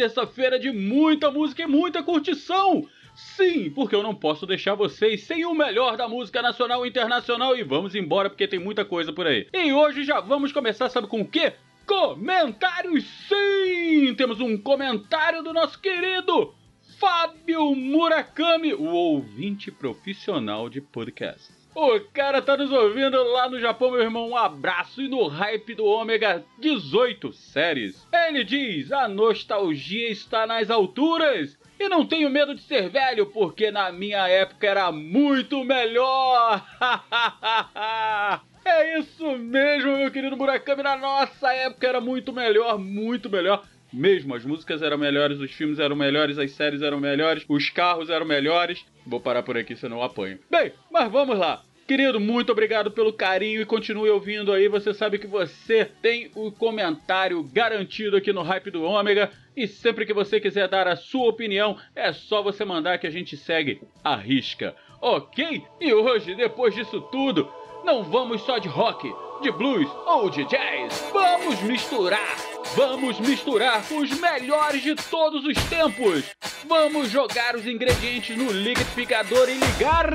Terça-feira de muita música e muita curtição! Sim, porque eu não posso deixar vocês sem o melhor da música nacional e internacional e vamos embora porque tem muita coisa por aí. E hoje já vamos começar, sabe com o quê? Comentários sim! Temos um comentário do nosso querido Fábio Murakami, o ouvinte profissional de podcast. O cara tá nos ouvindo lá no Japão, meu irmão. Um abraço e no hype do Ômega 18 séries. Ele diz: a nostalgia está nas alturas. E não tenho medo de ser velho, porque na minha época era muito melhor. é isso mesmo, meu querido Murakami. Na nossa época era muito melhor, muito melhor. Mesmo, as músicas eram melhores, os filmes eram melhores, as séries eram melhores, os carros eram melhores. Vou parar por aqui, senão eu apanho. Bem, mas vamos lá. Querido, muito obrigado pelo carinho e continue ouvindo aí. Você sabe que você tem o comentário garantido aqui no Hype do Ômega. E sempre que você quiser dar a sua opinião, é só você mandar que a gente segue a risca. Ok? E hoje, depois disso tudo, não vamos só de rock, de blues ou de jazz. Vamos misturar! Vamos misturar os melhores de todos os tempos! Vamos jogar os ingredientes no liquidificador e ligar!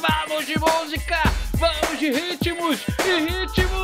Vamos de música! Vamos de ritmos e ritmos!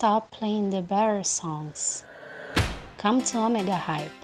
Stop playing the better songs. Come to Omega Hype.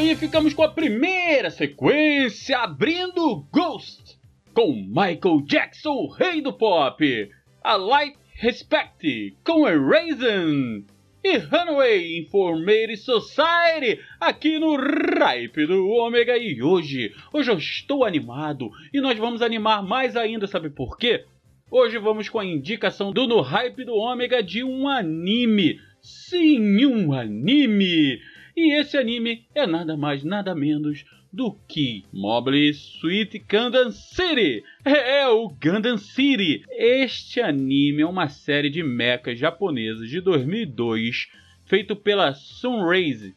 Aí ficamos com a primeira sequência abrindo Ghost com Michael Jackson, o rei do pop, a Light Respect com Raisin e Runaway Informative Society aqui no Ripe do Ômega e hoje, hoje eu estou animado e nós vamos animar mais ainda, sabe por quê? Hoje vamos com a indicação do No Hype do Ômega de um anime. Sim, um anime! E esse anime é nada mais, nada menos do que Mobile Suit Gundam City. É, é o Gundam City. Este anime é uma série de mechas japonesas de 2002, feito pela Sunrise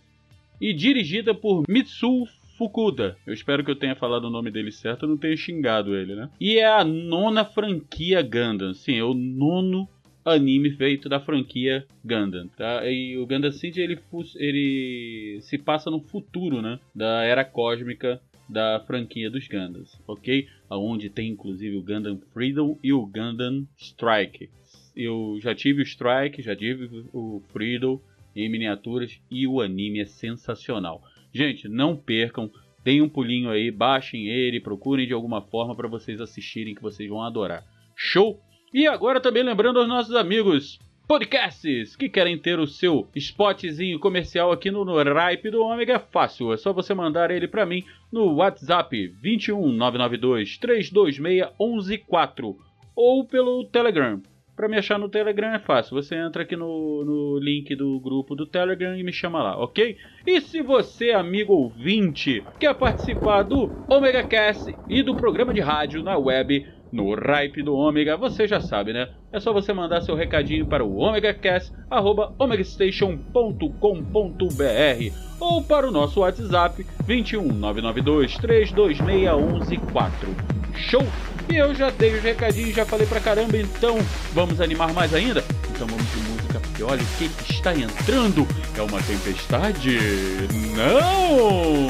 e dirigida por Mitsuo Fukuda. Eu espero que eu tenha falado o nome dele certo, eu não tenha xingado ele, né? E é a nona franquia Gundam. Sim, é o nono anime feito da franquia Gundam, tá? E o Gundam Seed ele, ele se passa no futuro, né? Da era cósmica da franquia dos Gundams, ok? Onde tem inclusive o Gundam Freedom e o Gundam Strike. Eu já tive o Strike, já tive o Freedom em miniaturas e o anime é sensacional. Gente, não percam, deem um pulinho aí, baixem ele, procurem de alguma forma para vocês assistirem que vocês vão adorar. Show? E agora também lembrando aos nossos amigos podcasts que querem ter o seu spotzinho comercial aqui no, Ripe do Ômega, é fácil. É só você mandar ele para mim no WhatsApp 21 992 326 114 ou pelo Telegram. Para me achar no Telegram é fácil. Você entra aqui no, no link do grupo do Telegram e me chama lá, ok? E se você, amigo ouvinte, quer participar do Omega Cast e do programa de rádio na web no Ripe do Ômega, você já sabe, né? É só você mandar seu recadinho para o omegacast@omegastation.com.br ou para o nosso WhatsApp 21 992 326 Show! E eu já dei os recadinhos, já falei pra caramba, então vamos animar mais ainda? Então vamos de música, porque olha o que está entrando! É uma tempestade? Não!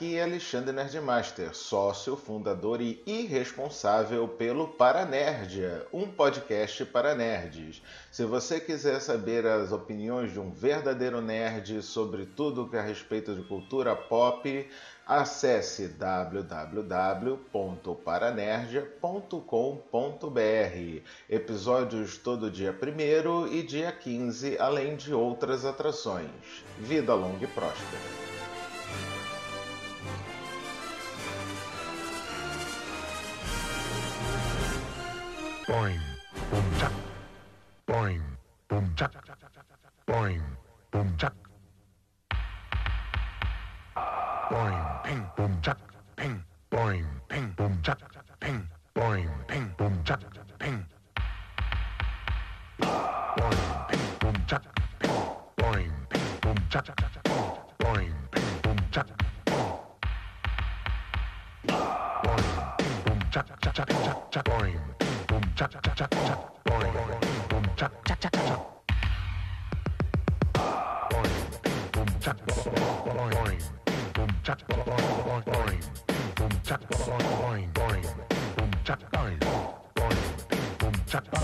Aqui é Alexandre Nerdmaster, sócio, fundador e irresponsável pelo Paranerdia, um podcast para nerds. Se você quiser saber as opiniões de um verdadeiro nerd sobre tudo que é a respeito de cultura pop, acesse www.paranerdia.com.br. Episódios todo dia 1 e dia 15, além de outras atrações. Vida longa e próspera. boing, boom chắc, boing, boom chắc, boing, boom chắc, boing, ping, boom chắc, ping, boing, ping, boom chắc, ping, boing, ping, boom chắc, ping, boing, ping, boom chắc, ping, boing, ping, boom chắc, boing, ping, boom chắc, boing, ping, boom chắc, chắc, chắc, chắc, boing.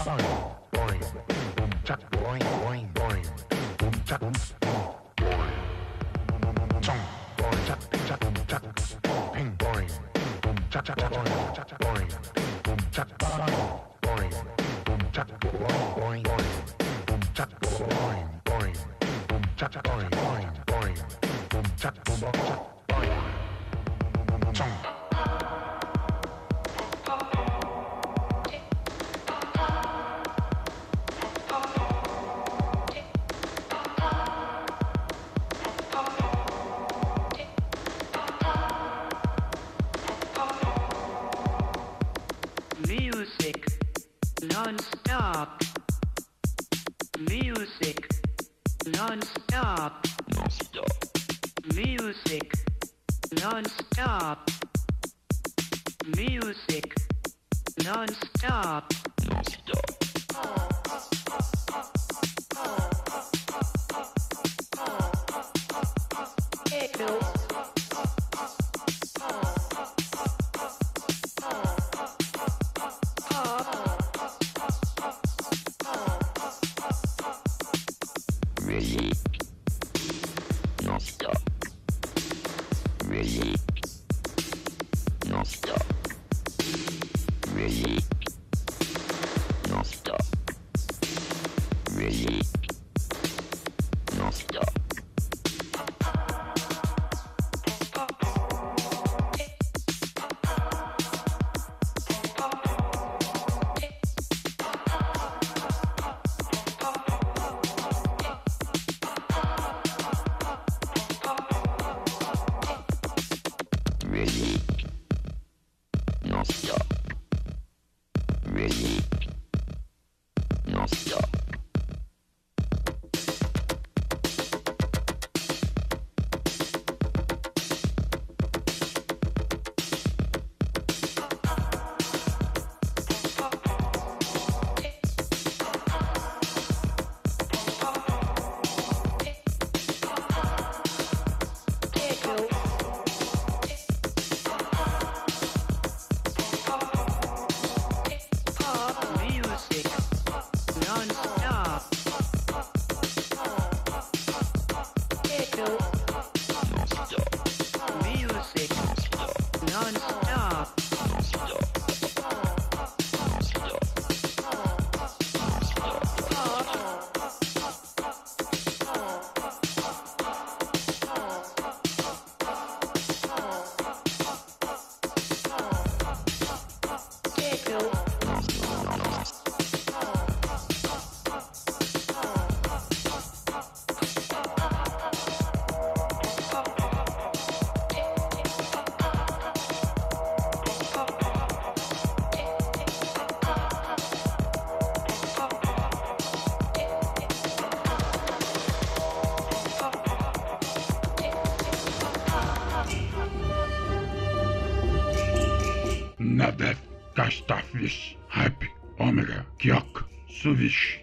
Boing, Nebeth, Gastafis, Hype, Omega, Kyok, Suvish.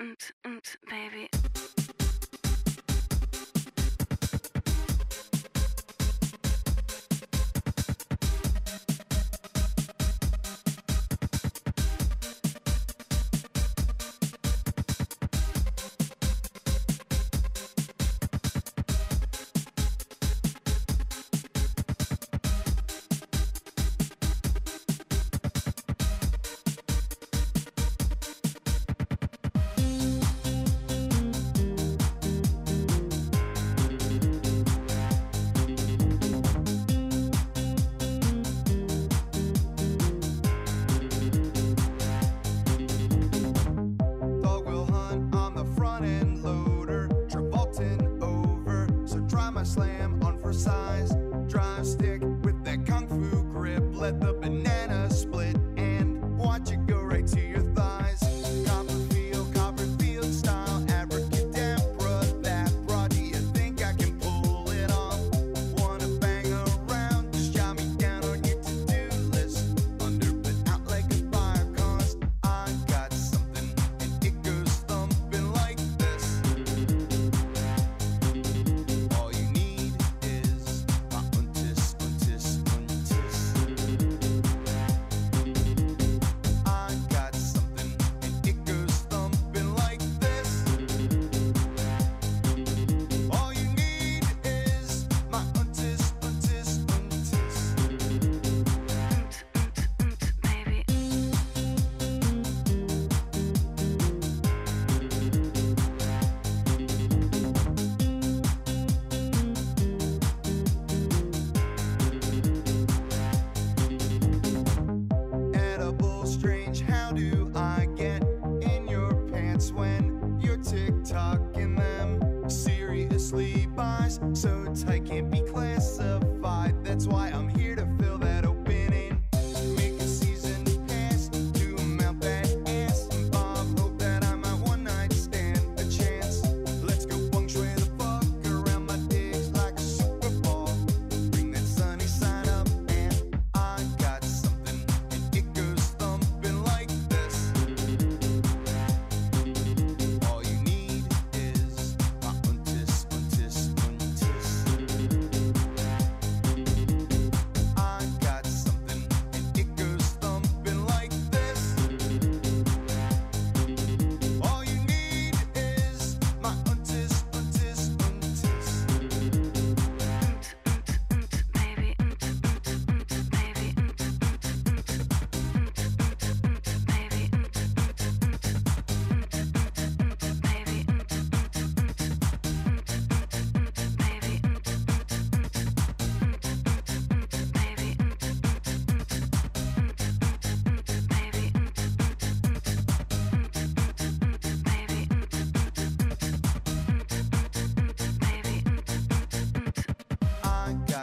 And and baby.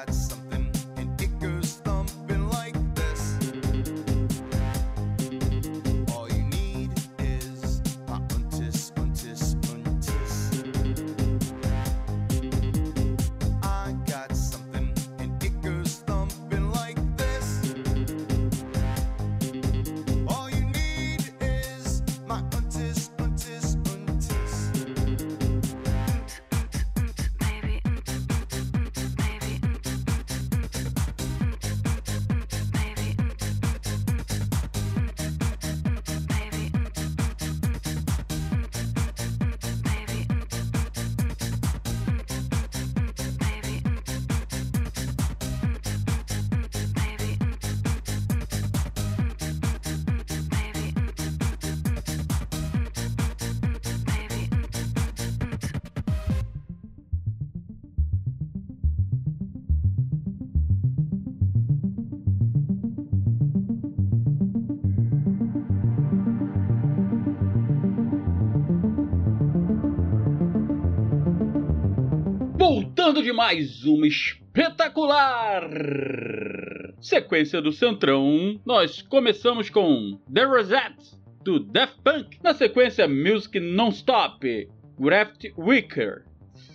got some Falando de mais uma espetacular sequência do Centrão, nós começamos com The Rosette, do Daft Punk. Na sequência, Music Non-Stop, Graft Wicker,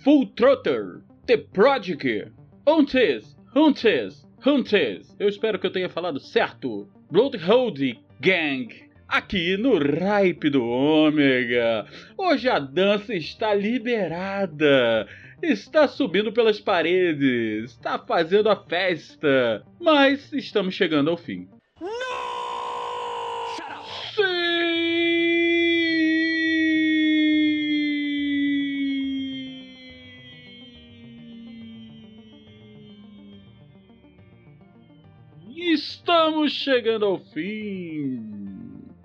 Full Trotter, The Prodigy, Huntes, Huntes, Huntes. Eu espero que eu tenha falado certo. Bloodhound Gang. Aqui no Ripe do Ômega. Hoje a dança está liberada. Está subindo pelas paredes. Está fazendo a festa. Mas estamos chegando ao fim. Estamos chegando ao fim.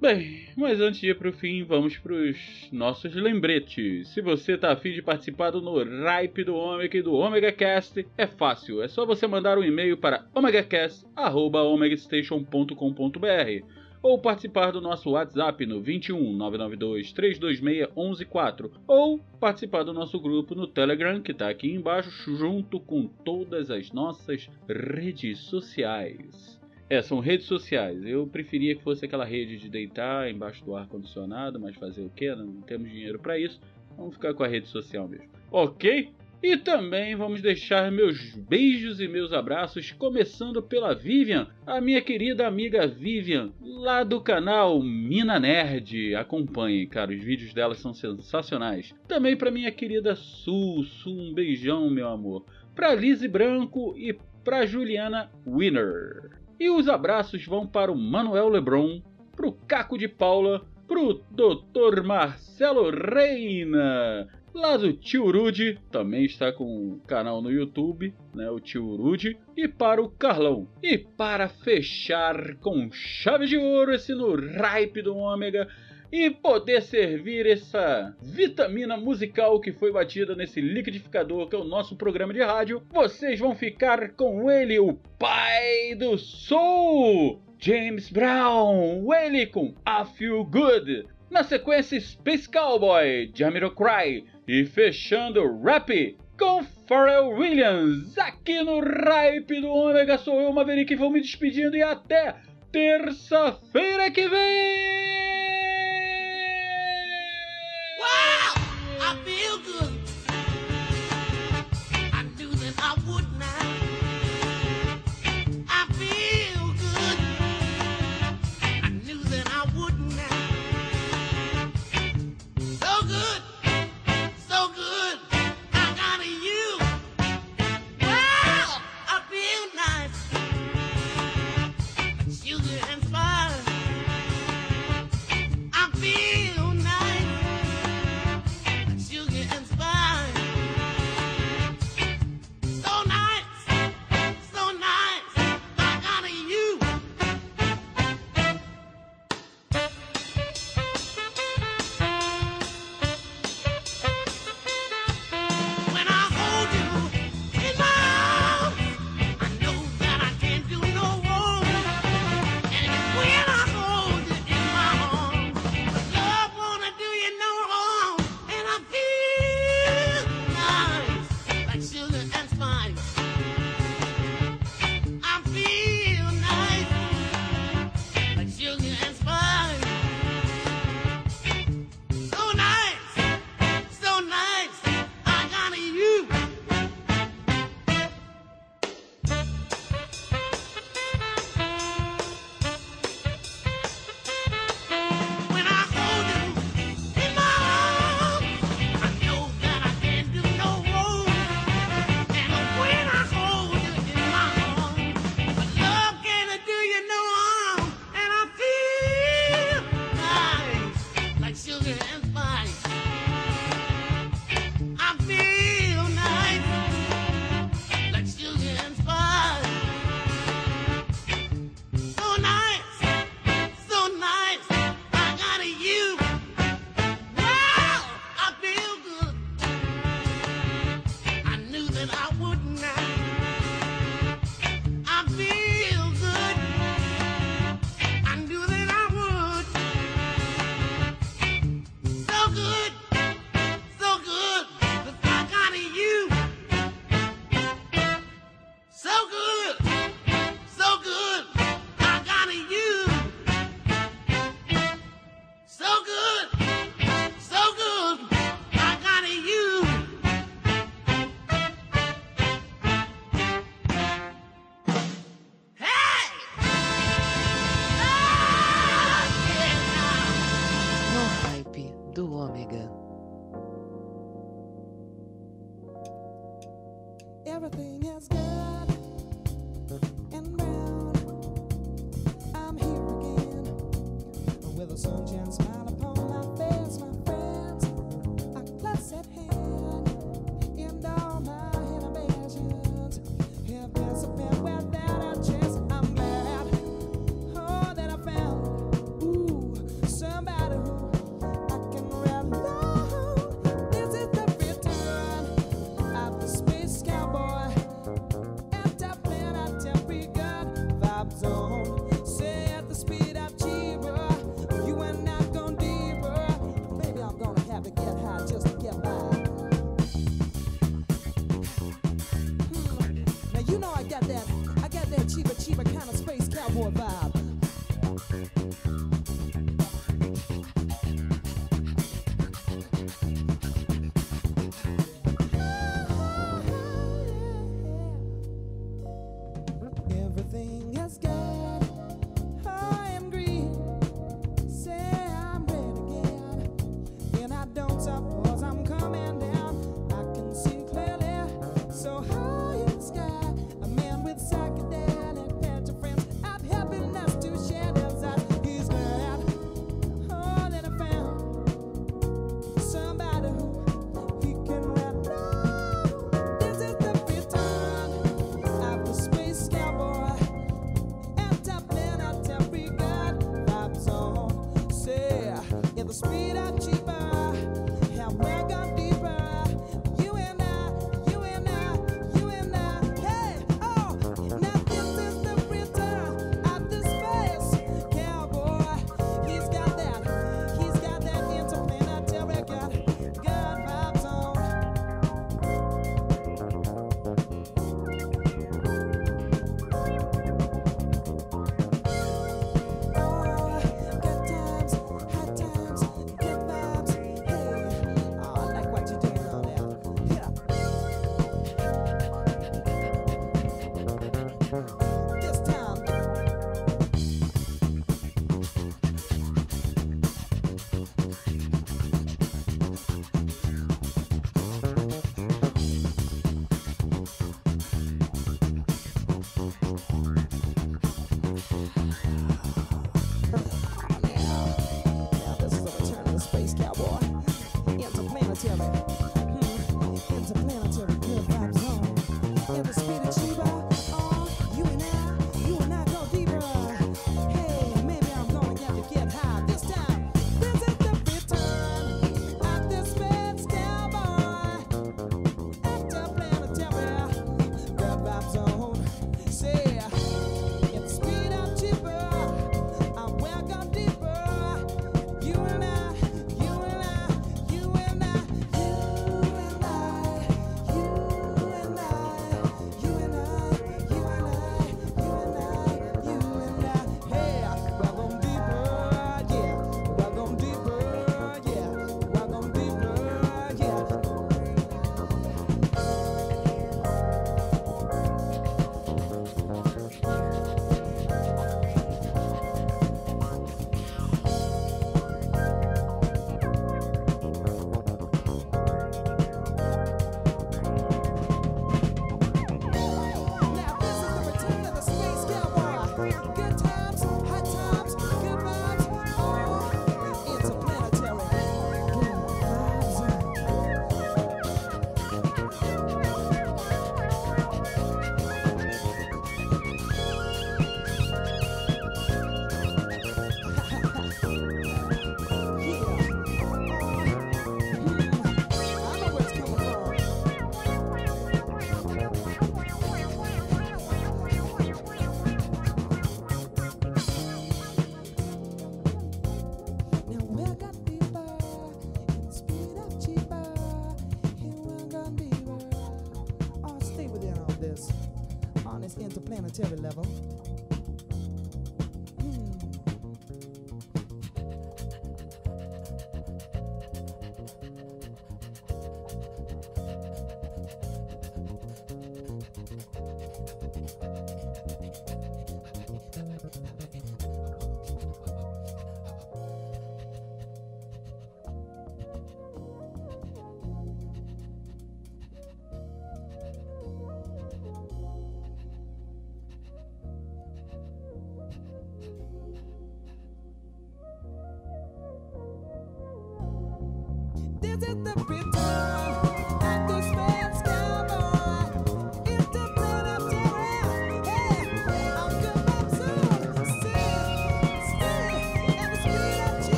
Bem, mas antes de ir pro fim, vamos pros nossos lembretes. Se você tá afim de participar do Ripe do Ômega e do Omega Cast, é fácil. É só você mandar um e-mail para omegacast.omegastation.com.br ou participar do nosso WhatsApp no 21 992 326 114 ou participar do nosso grupo no Telegram que está aqui embaixo junto com todas as nossas redes sociais. É, são redes sociais. Eu preferia que fosse aquela rede de deitar embaixo do ar condicionado, mas fazer o quê? Não temos dinheiro para isso. Vamos ficar com a rede social mesmo. OK? E também vamos deixar meus beijos e meus abraços, começando pela Vivian, a minha querida amiga Vivian, lá do canal Mina Nerd. Acompanhe, cara, os vídeos dela são sensacionais. Também para minha querida Su, Su, um beijão, meu amor. Para Lise Branco e para Juliana Winner. E os abraços vão para o Manuel Lebron, pro Caco de Paula, pro Dr. Marcelo Reina, lá do Tio Rude, também está com o canal no YouTube, né, o Tio Rude, e para o Carlão. E para fechar com chave de ouro esse no Ripe do Ômega, e poder servir essa vitamina musical que foi batida nesse liquidificador que é o nosso programa de rádio, vocês vão ficar com ele, o pai do soul, James Brown, ele com I Feel Good. Na sequência, Space Cowboy, Jamiroquai e fechando o rap com Pharrell Williams. Aqui no Ripe do Ômega sou eu, Maverick, vou me despedindo e até terça-feira que vem! I feel good.